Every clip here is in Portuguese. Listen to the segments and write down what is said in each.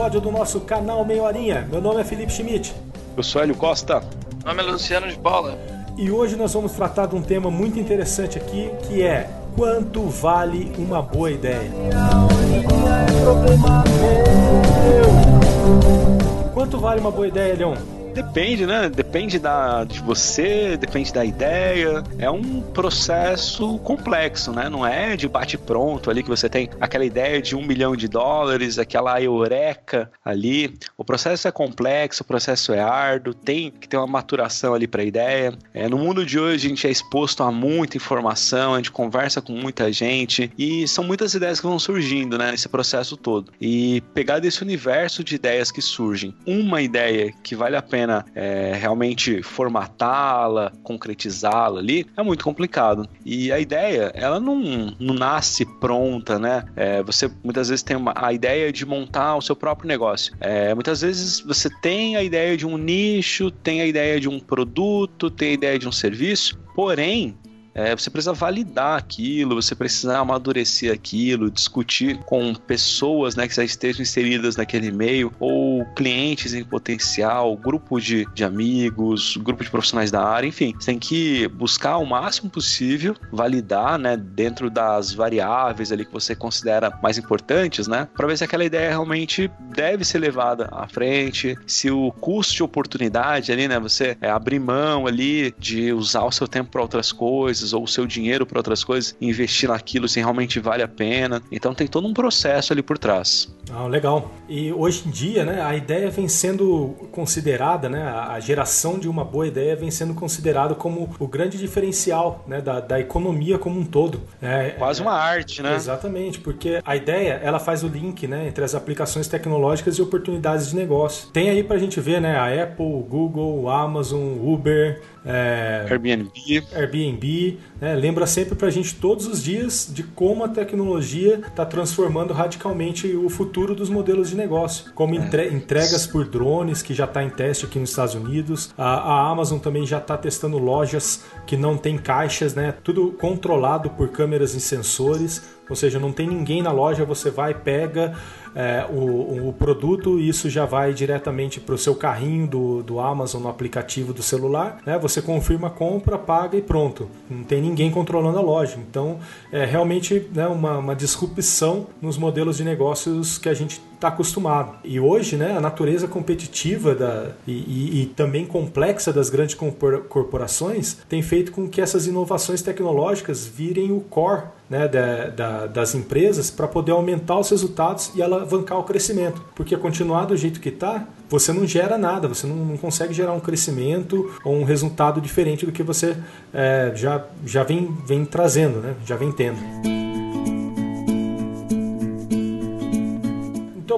episódio do nosso canal Meia Horinha. Meu nome é Felipe Schmidt. Eu sou Hélio Costa. Meu nome é Luciano de Paula. E hoje nós vamos tratar de um tema muito interessante aqui, que é quanto vale uma boa ideia. Quanto vale uma boa ideia, Leon? Depende, né? Depende da, de você, depende da ideia. É um processo complexo, né? Não é de bate-pronto ali que você tem aquela ideia de um milhão de dólares, aquela eureka ali. O processo é complexo, o processo é árduo, tem que ter uma maturação ali para a ideia. É, no mundo de hoje, a gente é exposto a muita informação, a gente conversa com muita gente e são muitas ideias que vão surgindo, né? Nesse processo todo. E pegar desse universo de ideias que surgem, uma ideia que vale a pena pena é, realmente formatá-la, concretizá-la ali, é muito complicado. E a ideia, ela não, não nasce pronta, né? É, você muitas vezes tem uma, a ideia de montar o seu próprio negócio. É, muitas vezes você tem a ideia de um nicho, tem a ideia de um produto, tem a ideia de um serviço, porém é, você precisa validar aquilo, você precisa amadurecer aquilo, discutir com pessoas né, que já estejam inseridas naquele meio, ou clientes em potencial, grupo de, de amigos, grupo de profissionais da área, enfim, você tem que buscar o máximo possível, validar né, dentro das variáveis ali que você considera mais importantes, né, para ver se aquela ideia realmente deve ser levada à frente, se o custo de oportunidade ali, né, você é, abrir mão ali de usar o seu tempo para outras coisas coisas ou o seu dinheiro para outras coisas, investir naquilo se realmente vale a pena. Então tem todo um processo ali por trás. Ah, legal. E hoje em dia, né, a ideia vem sendo considerada, né, a geração de uma boa ideia vem sendo considerado como o grande diferencial né, da, da economia como um todo. É, Quase é, uma arte, né? Exatamente, porque a ideia ela faz o link né, entre as aplicações tecnológicas e oportunidades de negócio. Tem aí para a gente ver né, a Apple, Google, Amazon, Uber, é, Airbnb. Airbnb né, lembra sempre para a gente todos os dias de como a tecnologia está transformando radicalmente o futuro dos modelos de negócio, como entre, entregas por drones que já está em teste aqui nos Estados Unidos, a, a Amazon também já está testando lojas que não tem caixas, né, tudo controlado por câmeras e sensores, ou seja, não tem ninguém na loja, você vai pega é, o, o, produto e isso já vai diretamente para o seu carrinho do, do Amazon no aplicativo do celular. Né? Você confirma a compra, paga e pronto. Não tem ninguém controlando a loja. Então, é realmente né, uma, uma disrupção nos modelos de negócios que a gente está acostumado. E hoje, né, a natureza competitiva da, e, e, e, também complexa das grandes corporações tem feito com que essas inovações tecnológicas virem o core né, da, da, das empresas para poder aumentar os resultados e alavancar o crescimento. Porque continuar do jeito que está, você não gera nada, você não, não, consegue gerar um crescimento ou um resultado diferente do que você é, já, já vem, vem trazendo, né, já vem tendo.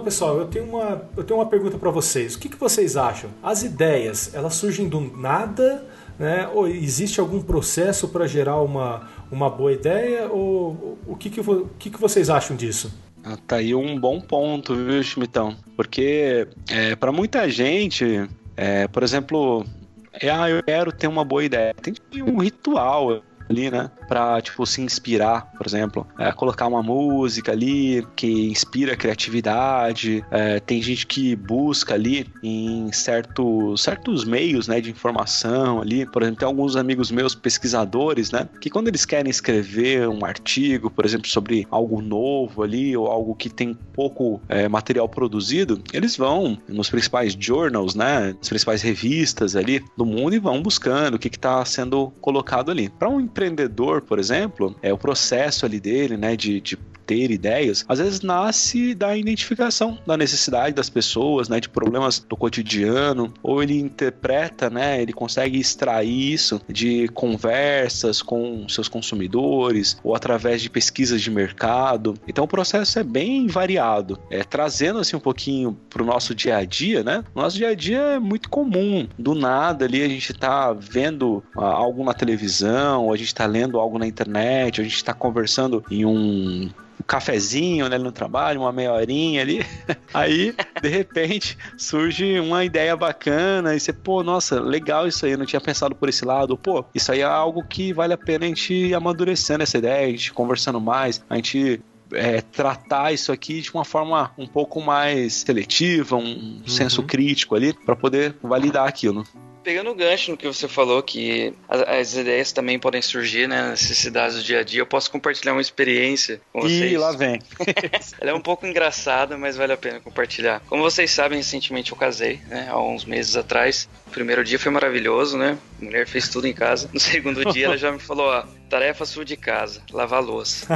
Pessoal, eu tenho uma, eu tenho uma pergunta para vocês. O que, que vocês acham? As ideias, elas surgem do nada, né? Ou existe algum processo para gerar uma, uma boa ideia? Ou o que, que, o que, que vocês acham disso? Ah, tá aí um bom ponto, viu, Schmidtão? Porque é, para muita gente, é, por exemplo, é, ah, eu quero ter uma boa ideia. Tem um ritual ali, né? Pra, tipo, se inspirar, por exemplo. É, colocar uma música ali que inspira a criatividade. É, tem gente que busca ali em certo, certos meios, né, de informação ali. Por exemplo, tem alguns amigos meus pesquisadores, né, que quando eles querem escrever um artigo, por exemplo, sobre algo novo ali ou algo que tem pouco é, material produzido, eles vão nos principais journals, né, nas principais revistas ali do mundo e vão buscando o que está sendo colocado ali. Para um empreendedor, por exemplo, é o processo ali dele, né, de, de ter ideias, às vezes nasce da identificação da necessidade das pessoas, né, de problemas do cotidiano, ou ele interpreta, né, ele consegue extrair isso de conversas com seus consumidores ou através de pesquisas de mercado. Então o processo é bem variado, é trazendo assim um pouquinho para o nosso dia a dia, né? Nosso dia a dia é muito comum, do nada ali a gente está vendo ah, algo na televisão, a gente está lendo algo na internet, a gente está conversando em um um cafezinho né, no trabalho, uma meia horinha ali. Aí, de repente, surge uma ideia bacana e você, pô, nossa, legal isso aí, eu não tinha pensado por esse lado. Pô, isso aí é algo que vale a pena a gente ir amadurecendo essa ideia, a gente conversando mais, a gente é, tratar isso aqui de uma forma um pouco mais seletiva, um uhum. senso crítico ali, para poder validar aquilo. Pegando o gancho no que você falou, que as, ideias também podem surgir, né, necessidades do dia a dia, eu posso compartilhar uma experiência com vocês. Ih, lá vem. Ela é um pouco engraçada, mas vale a pena compartilhar. Como vocês sabem, recentemente eu casei, né, há uns meses atrás. O primeiro dia foi maravilhoso, né, a mulher fez tudo em casa. No segundo dia ela já me falou, ó, tarefa sua de casa, lavar louça.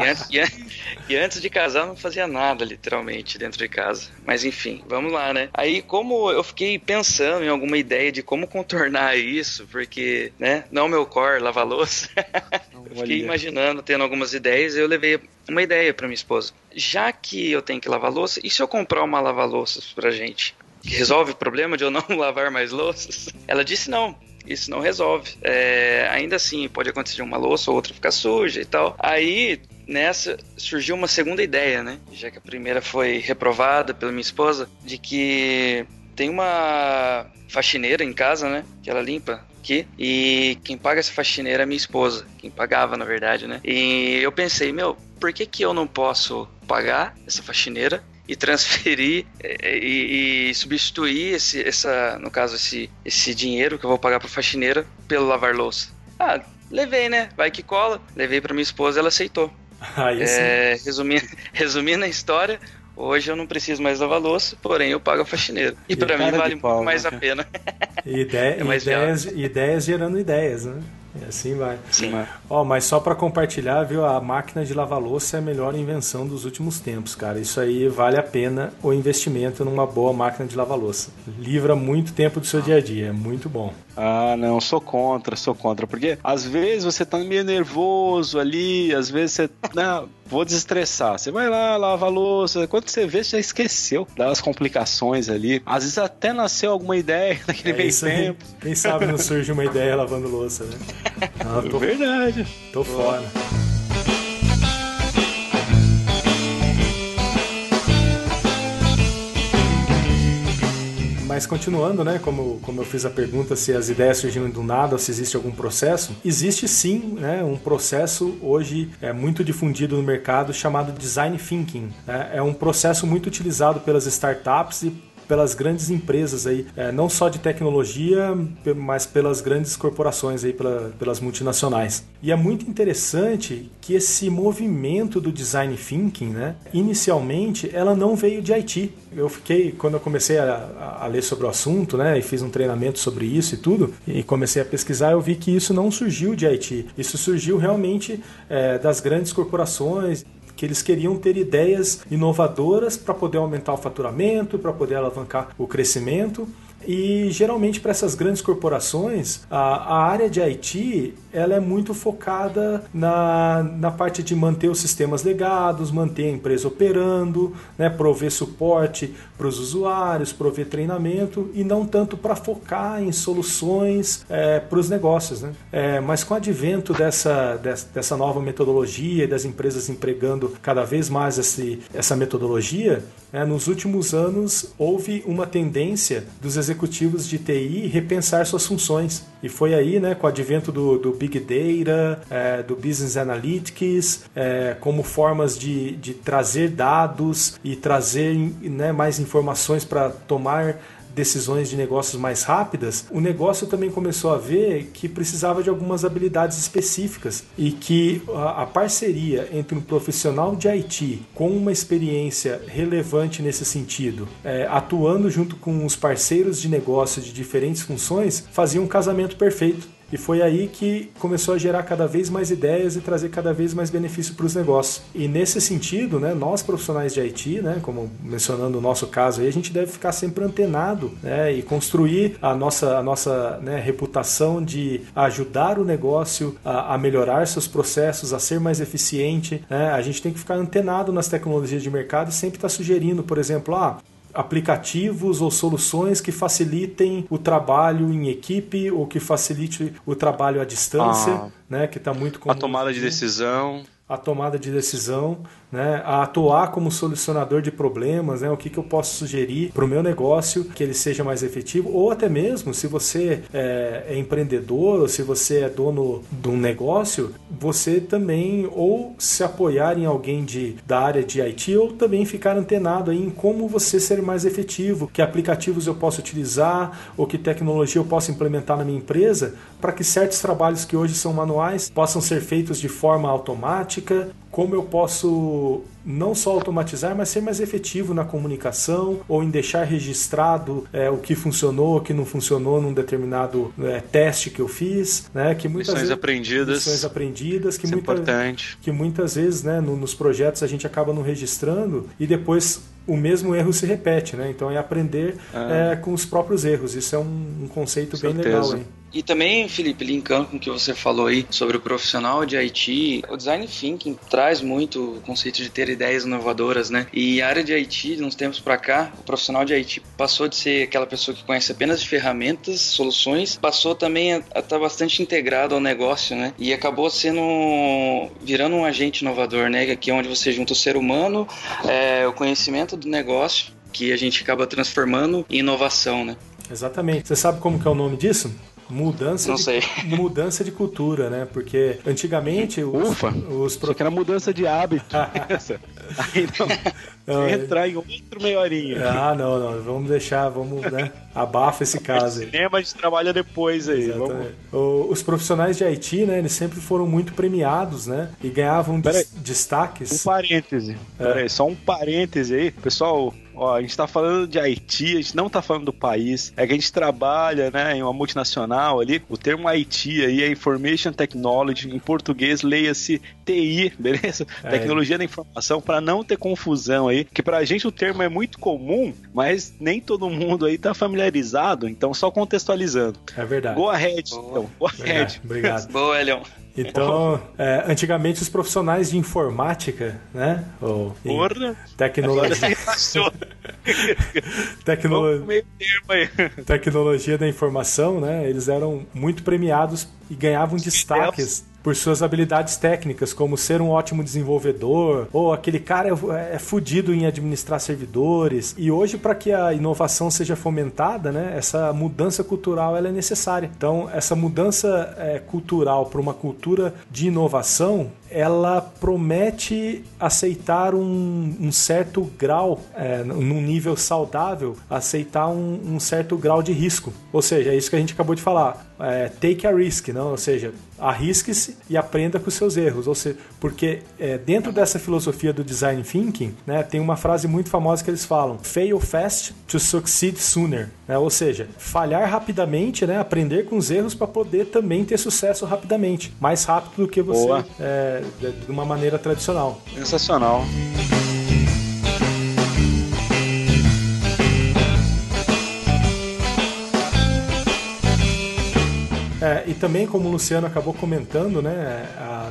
e, antes, e, e, antes, de casar, não fazia nada, literalmente, dentro de casa. Mas enfim, vamos lá, né? Aí, como eu fiquei pensando em alguma ideia de como contornar isso, porque, né, não é o meu core lavar louça. eu fiquei imaginando, tendo algumas ideias, eu levei uma ideia para minha esposa. Já que eu tenho que lavar louça, e se eu comprar uma lava-louças pra gente? Resolve o problema de eu não lavar mais louças? Ela disse não isso não resolve. É, ainda assim, pode acontecer uma louça ou outra ficar suja e tal. Aí, nessa, surgiu uma segunda ideia, né? Já que a primeira foi reprovada pela minha esposa, de que tem uma faxineira em casa, né? Que ela limpa aqui. E quem paga essa faxineira é minha esposa. Quem pagava, na verdade, né? E eu pensei, meu, por que, que eu não posso pagar essa faxineira e transferir é, e, e, substituir esse, essa, no caso, esse, esse dinheiro que eu vou pagar para faxineira pelo lavar louça. Ah, levei, né? Vai que cola. Levei para minha esposa, ela aceitou. Aí é, resumindo, resumindo a história, Hoje eu não preciso mais lavar louça, porém eu pago a faxineira. E, e para mim vale pau, mais né? a pena. Ideia, é ideias, ideias gerando ideias, né? E assim vai. Sim. Ó, mas só para compartilhar, viu? A máquina de lavar louça é a melhor invenção dos últimos tempos, cara. Isso aí vale a pena o investimento numa boa máquina de lavar louça. Livra muito tempo do seu dia a dia, é muito bom. Ah, não, sou contra, sou contra. Porque às vezes você tá meio nervoso ali, às vezes você. Não, vou desestressar. Você vai lá, lava a louça. Quando você vê, você já esqueceu das complicações ali. Às vezes até nasceu alguma ideia naquele é meio tempo. Quem sabe não surge uma ideia lavando louça, né? Ah, tô, Verdade. Tô fora. Mas continuando, né, como, como eu fiz a pergunta se as ideias surgiram do nada se existe algum processo, existe sim né, um processo hoje é muito difundido no mercado chamado Design Thinking. Né? É um processo muito utilizado pelas startups e pelas grandes empresas aí, é, não só de tecnologia, mas pelas grandes corporações aí, pela, pelas multinacionais. E é muito interessante que esse movimento do design thinking, né, inicialmente, ela não veio de Haiti. Eu fiquei, quando eu comecei a, a ler sobre o assunto, né, e fiz um treinamento sobre isso e tudo, e comecei a pesquisar, eu vi que isso não surgiu de Haiti. Isso surgiu realmente é, das grandes corporações que eles queriam ter ideias inovadoras para poder aumentar o faturamento, para poder alavancar o crescimento. E geralmente para essas grandes corporações, a, a, área de IT ela é muito focada na, na parte de manter os sistemas legados, manter a empresa operando, né, prover suporte para os usuários, prover treinamento e não tanto para focar em soluções é, para os negócios. Né? É, mas com o advento dessa, dessa nova metodologia e das empresas empregando cada vez mais esse, essa metodologia, é, nos últimos anos houve uma tendência dos executivos de TI repensar suas funções. E foi aí, né, com o advento do, do Big Data, é, do Business Analytics, é, como formas de, de trazer dados e trazer né, mais informações para tomar decisões de negócios mais rápidas, o negócio também começou a ver que precisava de algumas habilidades específicas e que a, parceria entre um profissional de IT com uma experiência relevante nesse sentido, é, atuando junto com os parceiros de negócio de diferentes funções, fazia um casamento perfeito. E foi aí que começou a gerar cada vez mais ideias e trazer cada vez mais benefício para os negócios. E nesse sentido, né, nós profissionais de IT, né, como mencionando o nosso caso aí, a gente deve ficar sempre antenado né, e construir a nossa, a nossa né, reputação de ajudar o negócio a, a, melhorar seus processos, a ser mais eficiente. Né? A gente tem que ficar antenado nas tecnologias de mercado e sempre estar tá sugerindo, por exemplo, ah, aplicativos ou soluções que facilitem o trabalho em equipe ou que facilite o trabalho à distância, ah, né, que está muito comum. A tomada de decisão. A tomada de decisão, né, a atuar como solucionador de problemas, né, o que, que eu posso sugerir para o meu negócio que ele seja mais efetivo, ou até mesmo se você é, é empreendedor ou se você é dono de um negócio, você também ou se apoiar em alguém de, da área de IT ou também ficar antenado em como você ser mais efetivo, que aplicativos eu posso utilizar ou que tecnologia eu posso implementar na minha empresa para que certos trabalhos que hoje são manuais possam ser feitos de forma automática como eu posso não só automatizar, mas ser mais efetivo na comunicação ou em deixar registrado é, o que funcionou, o que não funcionou num determinado é, teste que eu fiz, né? Que muitas lições vezes, aprendidas, lições aprendidas, que, é muita, importante. que muitas vezes, né, no, nos projetos a gente acaba não registrando e depois o mesmo erro se repete, né? Então é aprender ah. é, com os próprios erros. Isso é um, um conceito bem legal, hein? E também, Felipe, linkando com o que você falou aí sobre o profissional de IT, o design thinking traz muito o conceito de ter ideias inovadoras, né? E a área de IT, de uns tempos para cá, o profissional de IT passou de ser aquela pessoa que conhece apenas ferramentas, soluções, passou também a estar tá bastante integrado ao negócio, né? E acabou sendo virando um agente inovador, né? Aqui é onde você junta o ser humano, é, o conhecimento do negócio que a gente acaba transformando em inovação, né? Exatamente. Você sabe como que é o nome disso? Mudança não de, sei. Mudança de cultura, né? Porque antigamente os, Ufa, os pro... que era mudança de hábito. Aí não. Não entrar em outro meia horinha. Ah, não, não. Vamos deixar, vamos, né? Abafa esse caso aí. Cinema a gente trabalha depois aí. Vamos... Os profissionais de Haiti, né? Eles sempre foram muito premiados, né? E ganhavam des destaques. Um parêntese. É. Peraí, só um parêntese aí. Pessoal, Ó, a gente tá falando de Haiti, a gente não tá falando do país. É que a gente trabalha, né, em uma multinacional ali. O termo Haiti aí é Information Technology, em português leia-se TI, beleza? É. Tecnologia da informação, para não ter confusão aí, que pra gente o termo é muito comum, mas nem todo mundo aí tá familiarizado, então só contextualizando. É verdade. Go ahead, Boa. então. Go ahead. Obrigado. Boa, Elion. Então, é, antigamente os profissionais de informática, né? Ou Porra! Tecnologia. Tecnolo... Tecnologia da informação, né? Eles eram muito premiados e ganhavam destaques por suas habilidades técnicas, como ser um ótimo desenvolvedor, ou aquele cara é, é fudido em administrar servidores. E hoje, para que a inovação seja fomentada, né, essa mudança cultural ela é necessária. Então, essa mudança é, cultural para uma cultura de inovação ela promete aceitar um, um certo grau, é, num nível saudável, aceitar um, um, certo grau de risco. Ou seja, é isso que a gente acabou de falar. É, take a risk, não? ou seja, arrisque-se e aprenda com seus erros. Ou seja, porque é, dentro dessa filosofia do design thinking, né, tem uma frase muito famosa que eles falam: fail fast to succeed sooner. Né? Ou seja, falhar rapidamente, né, aprender com os erros para poder também ter sucesso rapidamente, mais rápido do que você é, de uma maneira tradicional. Sensacional. Também, como o Luciano acabou comentando, né,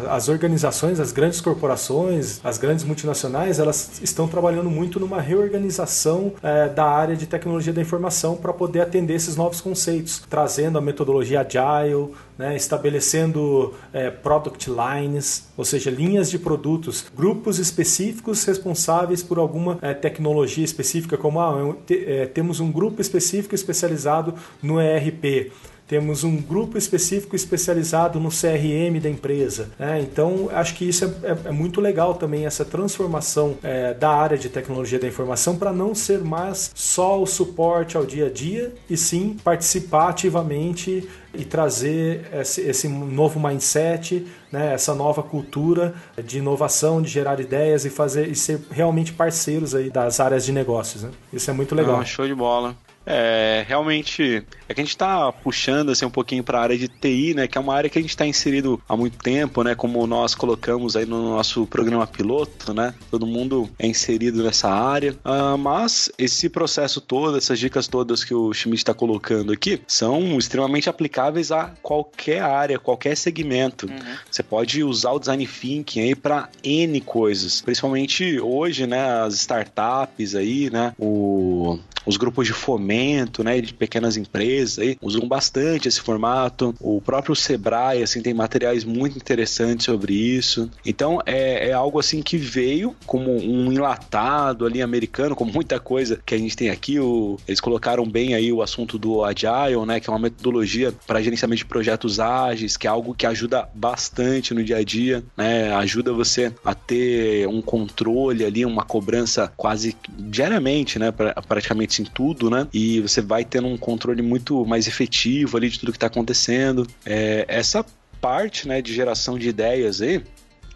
as organizações, as grandes corporações, as grandes multinacionais, elas estão trabalhando muito numa reorganização é, da área de tecnologia da informação para poder atender esses novos conceitos, trazendo a metodologia agile, né, estabelecendo é, product lines, ou seja, linhas de produtos, grupos específicos responsáveis por alguma é, tecnologia específica, como ah, é, temos um grupo específico especializado no ERP temos um grupo específico especializado no CRM da empresa. Né? Então, acho que isso é, é, é, muito legal também, essa transformação é, da área de tecnologia da informação para não ser mais só o suporte ao dia a dia, e sim participar ativamente e trazer esse, esse novo mindset, né, essa nova cultura de inovação, de gerar ideias e fazer e ser realmente parceiros aí das áreas de negócios. Né? Isso é muito legal. Ah, show de bola. É, realmente, é que a gente está puxando assim um pouquinho para a área de TI, né, que é uma área que a gente está inserido há muito tempo, né, como nós colocamos aí no nosso programa piloto, né, todo mundo é inserido nessa área, uh, mas esse processo todo, essas dicas todas que o Schmidt está colocando aqui, são extremamente aplicáveis a qualquer área, qualquer segmento. Uhum. Você pode usar o design thinking aí para N coisas, principalmente hoje, né, as startups aí, né, o, os grupos de fomento, né, de pequenas empresas aí usam bastante esse formato. O próprio Sebrae assim tem materiais muito interessantes sobre isso. Então é, é algo assim que veio como um enlatado ali americano, como muita coisa que a gente tem aqui. O, eles colocaram bem aí o assunto do Agile, né, que é uma metodologia para gerenciamento de projetos ágeis, que é algo que ajuda bastante no dia a dia, né, ajuda você a ter um controle ali, uma cobrança quase diariamente, né, pra, praticamente em tudo, né, você vai tendo um controle muito mais efetivo ali de tudo que está acontecendo. É, essa parte, né, de geração de ideias aí,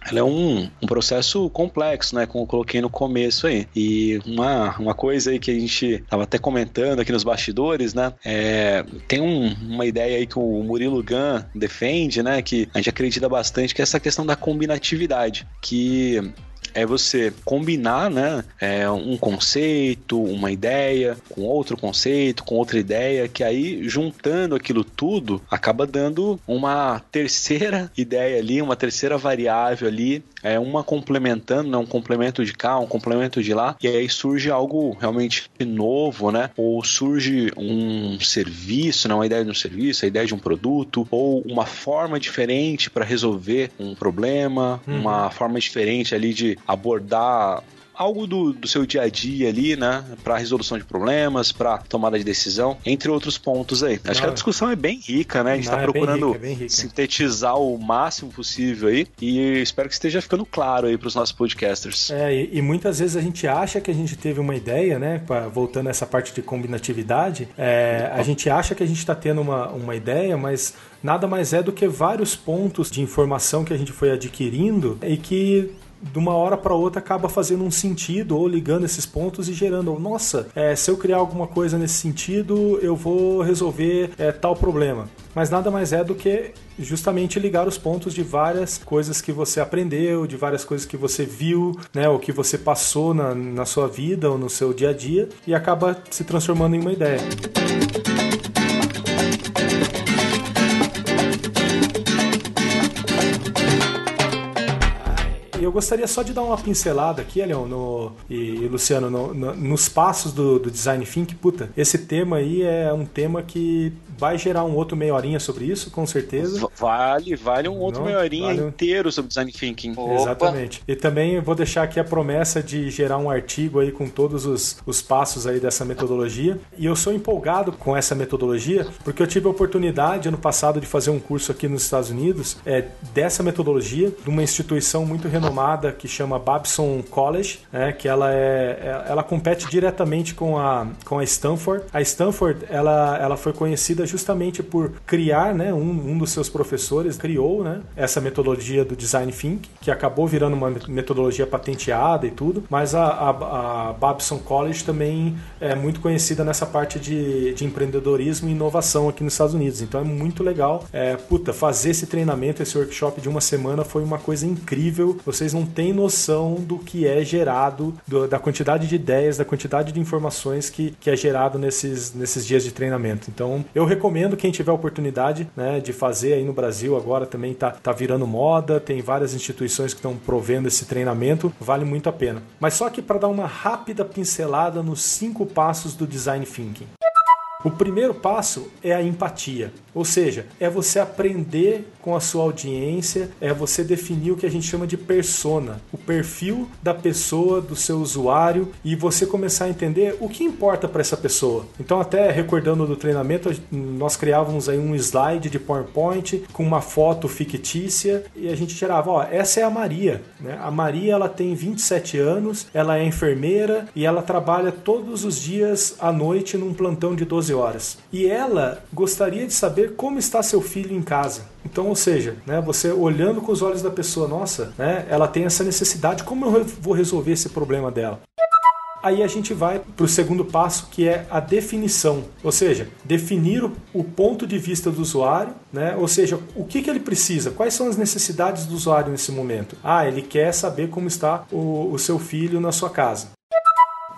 ela é um, um processo complexo, né? Como eu coloquei no começo aí. E uma, uma coisa aí que a gente tava até comentando aqui nos bastidores, né? É, tem um, uma ideia aí que o Murilo Gun defende, né? Que a gente acredita bastante, que é essa questão da combinatividade. Que é você combinar né, é, um conceito, uma ideia, com outro conceito, com outra ideia, que aí juntando aquilo tudo acaba dando uma terceira ideia ali, uma terceira variável ali, é uma complementando, né, um complemento de cá, um complemento de lá, e aí surge algo realmente novo, né? Ou surge um serviço, né, uma ideia de um serviço, a ideia de um produto, ou uma forma diferente para resolver um problema, uhum. uma forma diferente ali de abordar algo do, do seu dia a dia ali, né? Para resolução de problemas, para tomada de decisão, entre outros pontos aí. Acho não, que a discussão é bem rica, né? A gente está é procurando rica, é sintetizar o máximo possível aí e espero que esteja ficando claro aí para os nossos podcasters. É, e, e, muitas vezes a gente acha que a gente teve uma ideia, né? Pra, voltando a essa parte de combinatividade, é, a gente acha que a gente está tendo uma, uma ideia, mas nada mais é do que vários pontos de informação que a gente foi adquirindo e que de uma hora para outra acaba fazendo um sentido ou ligando esses pontos e gerando, nossa, é, se eu criar alguma coisa nesse sentido, eu vou resolver é, tal problema. Mas nada mais é do que justamente ligar os pontos de várias coisas que você aprendeu, de várias coisas que você viu, né, ou que você passou na, na sua vida ou no seu dia a dia e acaba se transformando em uma ideia. Gostaria só de dar uma pincelada aqui, Leon, no, e, Luciano, no, no, nos passos do, do design think. Puta, esse tema aí é um tema que vai gerar um outro meia horinha sobre isso, com certeza. Vale, vale um outro Não, meia horinha vale... inteiro sobre design thinking. Opa. Exatamente. E também vou deixar aqui a promessa de gerar um artigo aí com todos os, os passos aí dessa metodologia. E eu sou empolgado com essa metodologia porque eu tive a oportunidade ano passado de fazer um curso aqui nos Estados Unidos é, dessa metodologia de uma instituição muito renomada que chama Babson College, é, que ela é, é ela compete diretamente com a com a Stanford. A Stanford ela ela foi conhecida justamente por criar, né, um, um dos seus professores criou, né, essa metodologia do design thinking, que acabou virando uma metodologia patenteada e tudo, mas a, a, a Babson College também é muito conhecida nessa parte de, de empreendedorismo e inovação aqui nos Estados Unidos. Então é muito legal, é, puta, fazer esse treinamento, esse workshop de uma semana foi uma coisa incrível. Vocês não têm noção do que é gerado, do, da quantidade de ideias, da quantidade de informações que, que é gerado nesses, nesses dias de treinamento. Então eu recomendo quem tiver oportunidade né, de fazer aí no Brasil agora também tá, tá virando moda, tem várias instituições que estão provendo esse treinamento, vale muito a pena. Mas só que para dar uma rápida pincelada nos cinco passos do design thinking. O primeiro passo é a empatia, ou seja, é você aprender com a sua audiência, é você definir o que a gente chama de persona, o perfil da pessoa, do seu usuário e você começar a entender o que importa para essa pessoa. Então, até recordando do treinamento, nós criávamos aí um slide de PowerPoint com uma foto fictícia e a gente tirava, ó, essa é a Maria, né? A Maria ela tem 27 anos, ela é enfermeira e ela trabalha todos os dias à noite num plantão de 12 horas. E ela gostaria de saber como está seu filho em casa. Então, ou seja, né, você olhando com os olhos da pessoa, nossa, né, ela tem essa necessidade, como eu vou resolver esse problema dela? Aí a gente vai para o segundo passo, que é a definição, ou seja, definir o, ponto de vista do usuário, né? ou seja, o que, que ele precisa, quais são as necessidades do usuário nesse momento. Ah, ele quer saber como está o, o seu filho na sua casa.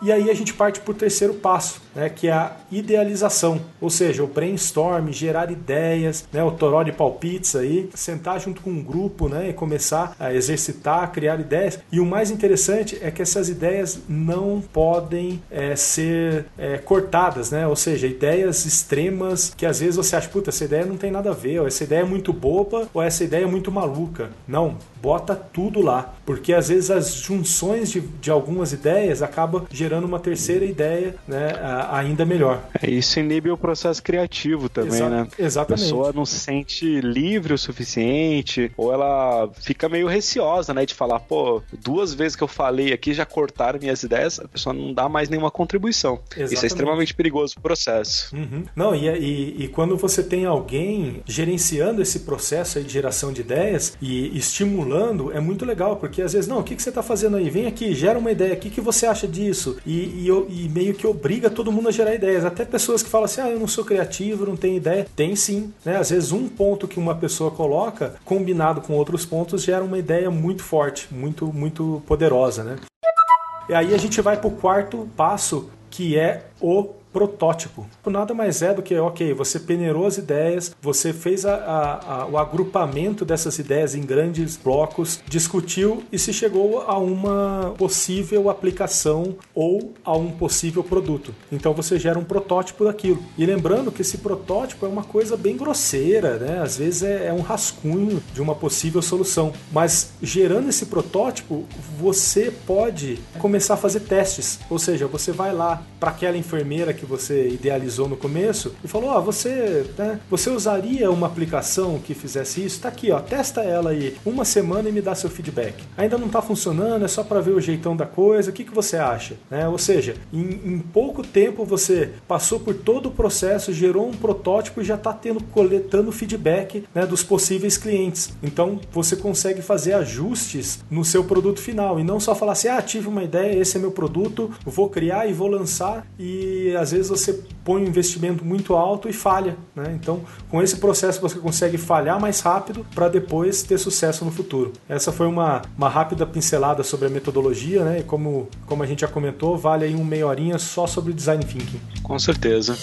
E aí a gente parte para o terceiro passo, né, que é a idealização, ou seja, o brainstorm, gerar ideias, né, o toró de palpites aí, sentar junto com um grupo né, e começar a exercitar, criar ideias. E o mais interessante é que essas ideias não podem é, ser é, cortadas, né? ou seja, ideias extremas que às vezes você acha, puta, essa ideia não tem nada a ver, ou essa ideia é muito boba, ou essa ideia é muito maluca. Não, bota tudo lá, porque às vezes as junções de, de algumas ideias acabam gerando uma terceira ideia né, ainda melhor. É, isso inibe o processo criativo também, Exa né? Exatamente. A pessoa não se sente livre o suficiente, ou ela fica meio receosa, né, de falar, pô, duas vezes que eu falei aqui já cortaram minhas ideias, a pessoa não dá mais nenhuma contribuição. Exatamente. Isso é extremamente perigoso pro processo. Uhum. Não, e, e, e, quando você tem alguém gerenciando esse processo de geração de ideias e estimulando, é muito legal, porque às vezes, não, o que, que você está fazendo aí? Vem aqui, gera uma ideia, o que, que você acha disso? E, e, e meio que obriga todo mundo a gerar ideias. Até pessoas que falam assim, ah, eu não sou criativo, não tenho ideia. Tem sim, né? Às vezes um ponto que uma pessoa coloca, combinado com outros pontos, gera uma ideia muito forte, muito, muito poderosa, né? E aí a gente vai para o quarto passo, que é o protótipo. Nada mais é do que, ok, você peneirou as ideias, você fez a, a, a, o agrupamento dessas ideias em grandes blocos, discutiu e se chegou a uma possível aplicação ou a um possível produto. Então você gera um protótipo daquilo. E lembrando que esse protótipo é uma coisa bem grosseira, né? Às vezes é, é um rascunho de uma possível solução. Mas gerando esse protótipo, você pode começar a fazer testes. Ou seja, você vai lá para aquela enfermeira que você idealizou no começo e falou: ah, você, né, você usaria uma aplicação que fizesse isso? Tá aqui, ó, testa ela aí uma semana e me dá seu feedback. Ainda não está funcionando, é só para ver o jeitão da coisa. O que, que você acha? Né? Ou seja, em, em pouco tempo você passou por todo o processo, gerou um protótipo e já está tendo coletando feedback né, dos possíveis clientes. Então você consegue fazer ajustes no seu produto final e não só falar assim: ah, tive uma ideia, esse é meu produto, vou criar e vou lançar e às vezes você põe um investimento muito alto e falha. Né? Então, com esse processo você consegue falhar mais rápido para depois ter sucesso no futuro. Essa foi uma, uma rápida pincelada sobre a metodologia, né? E como, como a gente já comentou, vale aí um meia horinha só sobre design thinking. Com certeza.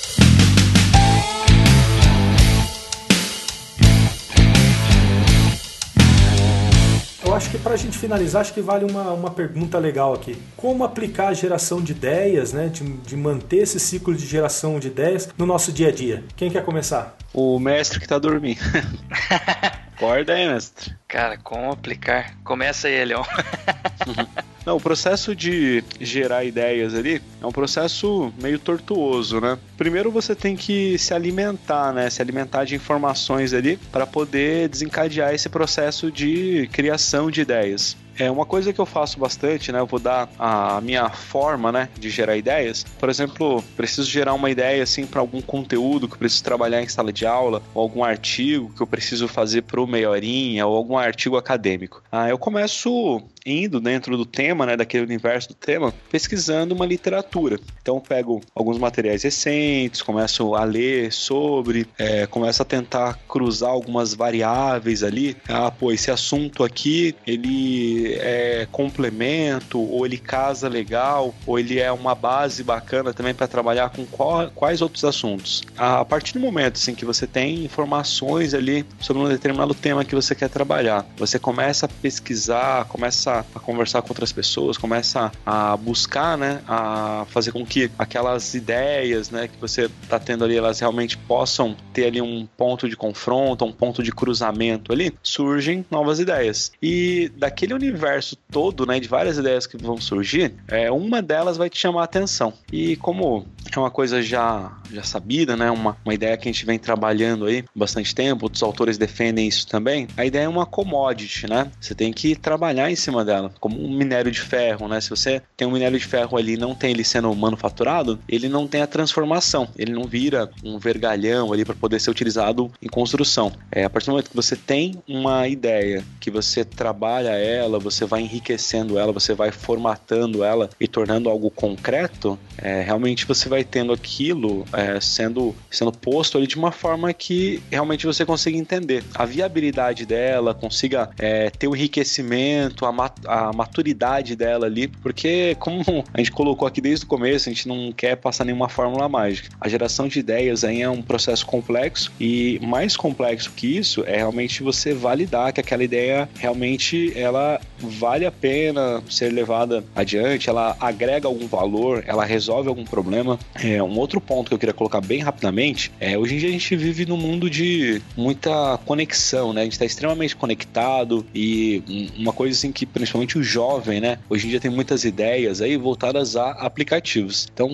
Eu acho que para a gente finalizar, acho que vale uma, uma pergunta legal aqui. Como aplicar a geração de ideias, né, de, de manter esse ciclo de geração de ideias no nosso dia a dia? Quem quer começar? O mestre que está dormindo. Acorda aí, mestre. Cara, como aplicar? Começa aí, Leon. Não, o processo de gerar ideias ali é um processo meio tortuoso, né? Primeiro você tem que se alimentar, né? Se alimentar de informações ali para poder desencadear esse processo de criação de ideias. É uma coisa que eu faço bastante, né? Eu vou dar a minha forma, né, de gerar ideias. Por exemplo, preciso gerar uma ideia assim para algum conteúdo que eu preciso trabalhar em sala de aula, ou algum artigo que eu preciso fazer pro meia horinha, ou algum artigo acadêmico. Ah, eu começo indo dentro do tema, né, daquele universo do tema, pesquisando uma literatura. Então pego alguns materiais recentes, começo a ler sobre, é, começo a tentar cruzar algumas variáveis ali. Ah, pô, esse assunto aqui, ele é complemento, ou ele casa legal, ou ele é uma base bacana também para trabalhar com qual, quais outros assuntos. A partir do momento assim, que você tem informações ali sobre um determinado tema que você quer trabalhar, você começa a pesquisar, começa começa a conversar com outras pessoas, começa a buscar, né, a fazer com que aquelas ideias, né, que você está tendo ali, elas realmente possam ter ali um ponto de confronto, um ponto de cruzamento ali, surgem novas ideias. E daquele universo todo, né, de várias ideias que vão surgir, é, uma delas vai te chamar a atenção. E como é uma coisa já, já sabida, né, uma, uma ideia que a gente vem trabalhando aí bastante tempo, outros autores defendem isso também, a ideia é uma commodity, né? Você tem que trabalhar em cima dela, como um minério de ferro, né? Se você tem um minério de ferro ali e não tem ele sendo manufaturado, ele não tem a transformação, ele não vira um vergalhão ali para poder ser utilizado em construção. É, a partir do momento que você tem uma ideia, que você trabalha ela, você vai enriquecendo ela, você vai formatando ela e tornando algo concreto, é, realmente você vai tendo aquilo é, sendo, sendo posto ali de uma forma que realmente você consiga entender a viabilidade dela, consiga é, ter o enriquecimento, a, a maturidade dela ali, porque como a gente colocou aqui desde o começo, a gente não quer passar nenhuma fórmula mágica. A geração de ideias aí é um processo complexo e mais complexo que isso é realmente você validar que aquela ideia realmente ela vale a pena ser levada adiante, ela agrega algum valor, ela resolve algum problema. É, um outro ponto que eu queria colocar bem rapidamente é hoje em dia a gente vive num mundo de muita conexão, né? A gente está extremamente conectado e uma coisa assim que principalmente o jovem, né? Hoje em dia tem muitas ideias aí voltadas a aplicativos. Então,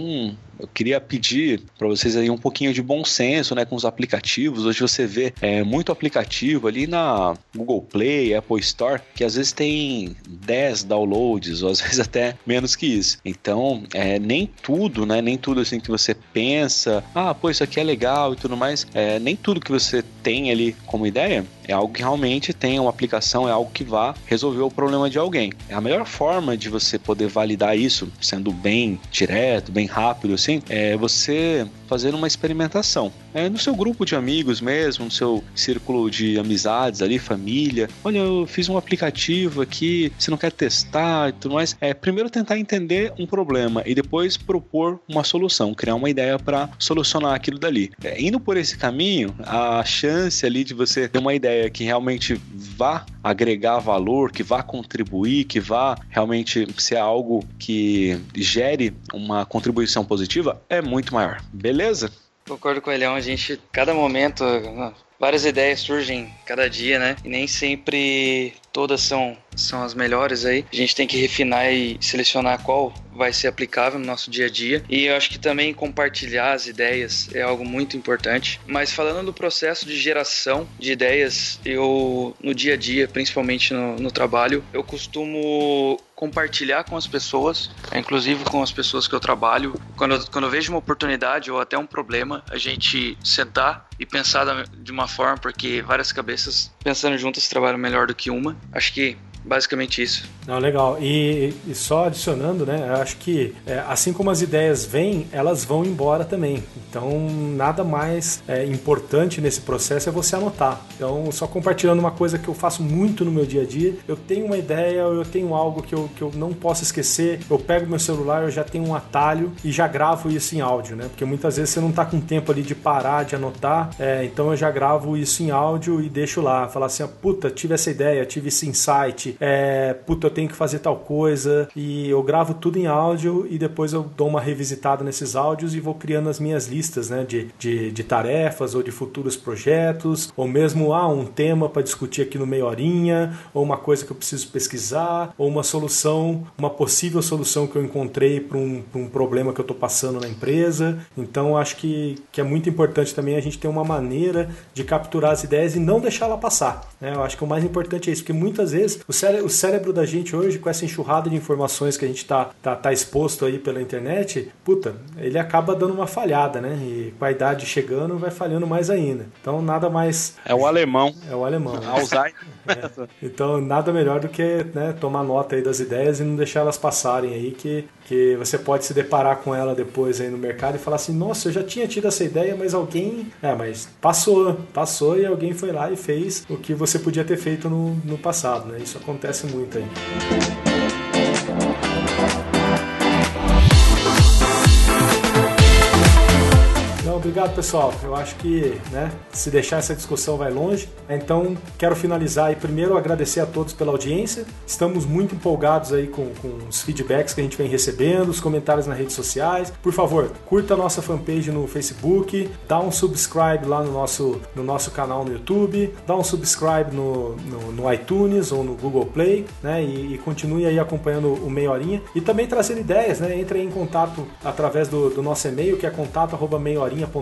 eu queria pedir para vocês aí um pouquinho de bom senso, né, com os aplicativos. Hoje você vê é, muito aplicativo ali na Google Play, Apple Store, que às vezes tem 10 downloads, ou às vezes até menos que isso. Então, é, nem tudo, né, nem tudo assim que você pensa, ah, pô, isso aqui é legal e tudo mais, é, nem tudo que você tem ali como ideia é algo que realmente tem uma aplicação, é algo que vá resolver o problema de alguém. É a melhor forma de você poder validar isso, sendo bem direto, bem rápido, assim, é você fazer uma experimentação. É no seu grupo de amigos mesmo, no seu círculo de amizades ali, família. Olha, eu fiz um aplicativo aqui, você não quer testar e tudo mais. É primeiro tentar entender um problema e depois propor uma solução, criar uma ideia para solucionar aquilo dali. É, indo por esse caminho, a chance ali de você ter uma ideia que realmente vá agregar valor, que vá contribuir, que vá realmente ser algo que gere uma contribuição positiva é muito maior. Beleza? Concordo com o Elião, a gente, cada momento, várias ideias surgem cada dia, né? E nem sempre todas são, são as melhores aí. A gente tem que refinar e selecionar qual vai ser aplicável no nosso dia a dia. E eu acho que também compartilhar as ideias é algo muito importante. Mas falando do processo de geração de ideias, eu no dia a dia, principalmente no, no trabalho, eu costumo compartilhar com as pessoas, inclusive com as pessoas que eu trabalho. Quando eu, quando eu vejo uma oportunidade ou até um problema, a gente sentar e pensar de uma forma, porque várias cabeças pensando juntas trabalham melhor do que uma. Acho que basicamente isso. Não, legal. E, e só adicionando, né? Eu acho que é, assim como as ideias vêm, elas vão embora também. Então, nada mais é, importante nesse processo é você anotar. Então, só compartilhando uma coisa que eu faço muito no meu dia a dia. Eu tenho uma ideia, eu tenho algo que eu, que eu não posso esquecer. Eu pego meu celular, eu já tenho um atalho e já gravo isso em áudio, né? Porque muitas vezes você não tá com tempo ali de parar, de anotar. É, então, eu já gravo isso em áudio e deixo lá. Falar assim, puta, tive essa ideia, tive esse insight é, puta, eu tenho que fazer tal coisa, e eu gravo tudo em áudio e depois eu dou uma revisitada nesses áudios e vou criando as minhas listas né, de, de, de tarefas ou de futuros projetos, ou mesmo ah, um tema para discutir aqui no meia horinha, ou uma coisa que eu preciso pesquisar, ou uma solução, uma possível solução que eu encontrei para um, um problema que eu estou passando na empresa. Então acho que, que é muito importante também a gente ter uma maneira de capturar as ideias e não deixar ela passar. Né? Eu acho que o mais importante é isso, porque muitas vezes o cérebro, o cérebro da gente hoje, com essa enxurrada de informações que a gente está tá, tá exposto aí pela internet, puta, ele acaba dando uma falhada, né? E com a idade chegando, vai falhando mais ainda. Então, nada mais. É o alemão. É o alemão. Né? Alzheimer. É. Então, nada melhor do que né, tomar nota aí das ideias e não deixar elas passarem aí, que, que você pode se deparar com ela depois aí no mercado e falar assim: nossa, eu já tinha tido essa ideia, mas alguém. É, mas passou, passou e alguém foi lá e fez o que você podia ter feito no, no passado, né? Isso acontece muito aí. Obrigado pessoal. Eu acho que né, se deixar essa discussão vai longe. Então quero finalizar e primeiro agradecer a todos pela audiência. Estamos muito empolgados aí com, com os feedbacks que a gente vem recebendo, os comentários nas redes sociais. Por favor, curta a nossa fanpage no Facebook, dá um subscribe lá no nosso, no nosso canal no YouTube, dá um subscribe no, no, no iTunes ou no Google Play, né? E, e, continue aí acompanhando o Meia Horinha. E também trazendo ideias, né? Entre em contato através do, do nosso e-mail, que é contato.meiorinha.com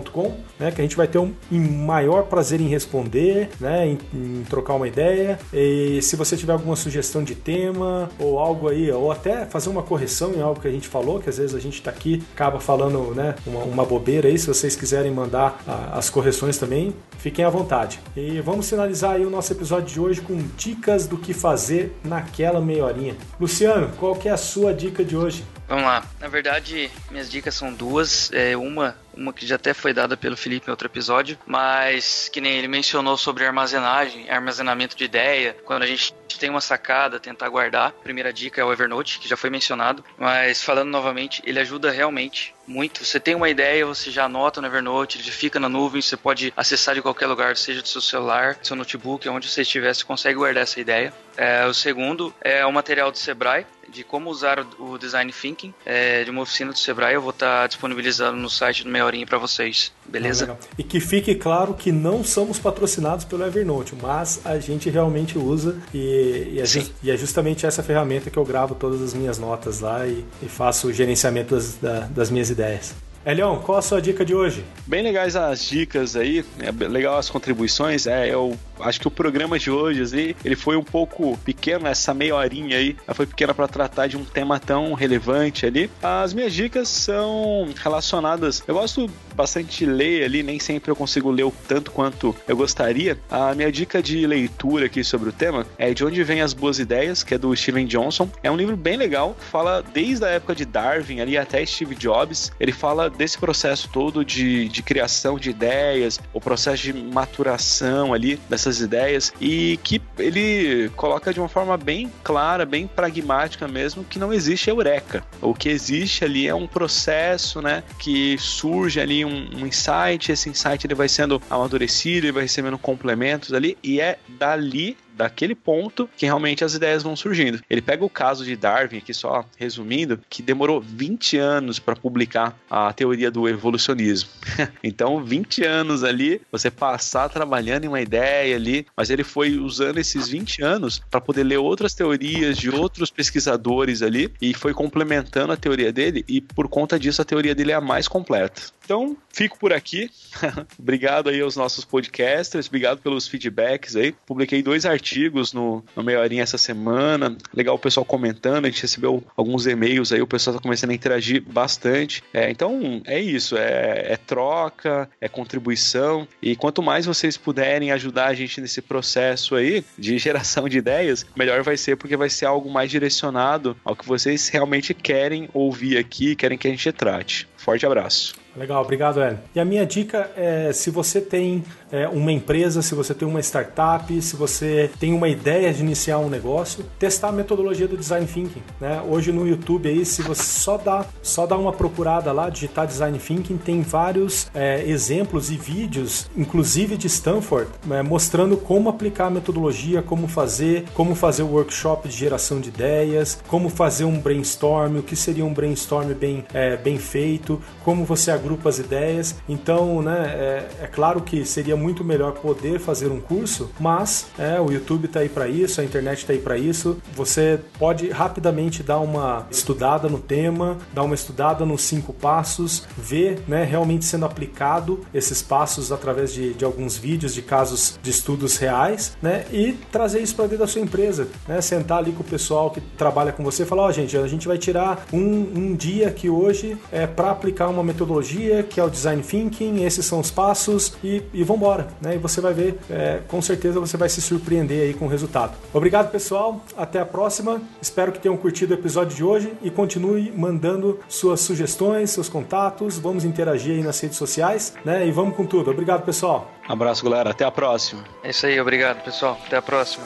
né, que a gente vai ter um, maior prazer em responder, né, em, em, trocar uma ideia. E se você tiver alguma sugestão de tema ou algo aí, ou até fazer uma correção em algo que a gente falou, que às vezes a gente está aqui acaba falando né, uma, uma, bobeira aí, se vocês quiserem mandar a, as correções também, fiquem à vontade. E vamos finalizar aí o nosso episódio de hoje com dicas do que fazer naquela meia horinha. Luciano, qual que é a sua dica de hoje? Vamos lá. Na verdade, minhas dicas são duas. É, uma uma que já até foi dada pelo Felipe em outro episódio, mas que nem ele mencionou sobre armazenagem, armazenamento de ideia, quando a gente tem uma sacada, tentar guardar. Primeira dica é o Evernote, que já foi mencionado, mas falando novamente, ele ajuda realmente muito. Você tem uma ideia, você já anota no Evernote, ele fica na nuvem, você pode acessar de qualquer lugar, seja do seu celular, seu notebook, onde você estiver, você consegue guardar essa ideia. É, o segundo é o material do Sebrae, de como usar o Design Thinking é, de uma oficina do Sebrae. Eu vou estar tá disponibilizando no site do Meia Horinha para vocês, beleza? Ah, e que fique claro que não somos patrocinados pelo Evernote, mas a gente realmente usa e, e, é, just, e é, justamente essa ferramenta que eu gravo todas as minhas notas lá e, e faço o gerenciamento das, da, das minhas ideias. Elion, qual a sua dica de hoje? Bem legais as dicas aí, é legal as contribuições. É, eu acho que o programa de hoje, assim, ele foi um pouco pequeno, essa meia horinha aí, ela foi pequena para tratar de um tema tão relevante ali. As minhas dicas são relacionadas. Eu gosto bastante ler ali, nem sempre eu consigo ler o tanto quanto eu gostaria. A minha dica de leitura aqui sobre o tema é De Onde Vêm as Boas Ideias, que é do Steven Johnson. É um livro bem legal, fala desde a época de Darwin ali até Steve Jobs. Ele fala desse processo todo de, de criação de ideias, o processo de maturação ali dessas ideias e que ele coloca de uma forma bem clara, bem pragmática mesmo, que não existe eureka. O que existe ali é um processo, né, que surge ali um, um insight, esse insight ele vai sendo amadurecido, ele vai recebendo complementos ali e é dali daquele ponto que realmente as ideias vão surgindo. Ele pega o caso de Darwin, aqui só resumindo, que demorou 20 anos para publicar a teoria do evolucionismo. então, 20 anos ali, você passar trabalhando em uma ideia ali, mas ele foi usando esses 20 anos para poder ler outras teorias de outros pesquisadores ali e foi complementando a teoria dele e por conta disso a teoria dele é a mais completa. Então, fico por aqui. obrigado aí aos nossos podcasters, obrigado pelos feedbacks aí. Publiquei dois artigos no, no Horinha essa semana. Legal o pessoal comentando, a gente recebeu alguns e-mails aí, o pessoal tá começando a interagir bastante. É, então, é isso, é, é troca, é contribuição. E quanto mais vocês puderem ajudar a gente nesse processo aí de geração de ideias, melhor vai ser, porque vai ser algo mais direcionado ao que vocês realmente querem ouvir aqui, querem que a gente trate. Forte abraço. Legal, obrigado, Hélio. E a minha dica é: se você tem é, uma empresa, se você tem uma startup, se você tem uma ideia de iniciar um negócio, testar a metodologia do Design Thinking. Né? Hoje no YouTube aí, se você só dá, só dá uma procurada lá, digitar Design Thinking, tem vários é, exemplos e vídeos, inclusive de Stanford, é, mostrando como aplicar a metodologia, como fazer, como fazer o workshop de geração de ideias, como fazer um brainstorm, o que seria um brainstorm bem, é, bem feito, como você agrupa as ideias. Então, né, é, é claro que seria muito melhor poder fazer um curso, mas é, o YouTube está aí para isso, a internet está aí para isso. Você pode rapidamente dar uma estudada no tema, dar uma estudada nos cinco passos, ver né, realmente sendo aplicado esses passos através de, de alguns vídeos, de casos de estudos reais, né, e trazer isso para dentro da sua empresa. Né, sentar ali com o pessoal que trabalha com você e falar: Ó, oh, gente, a gente vai tirar um, um dia aqui hoje é, para aplicar uma metodologia que é o Design Thinking, esses são os passos e, e vamos embora, né? E você vai ver, é, com certeza você vai se surpreender aí com o resultado. Obrigado, pessoal. Até a próxima. Espero que tenham curtido o episódio de hoje e continue mandando suas sugestões, seus contatos. Vamos interagir aí nas redes sociais, né? E vamos com tudo. Obrigado, pessoal. abraço, galera. Até a próxima. É isso aí. Obrigado, pessoal. Até a próxima.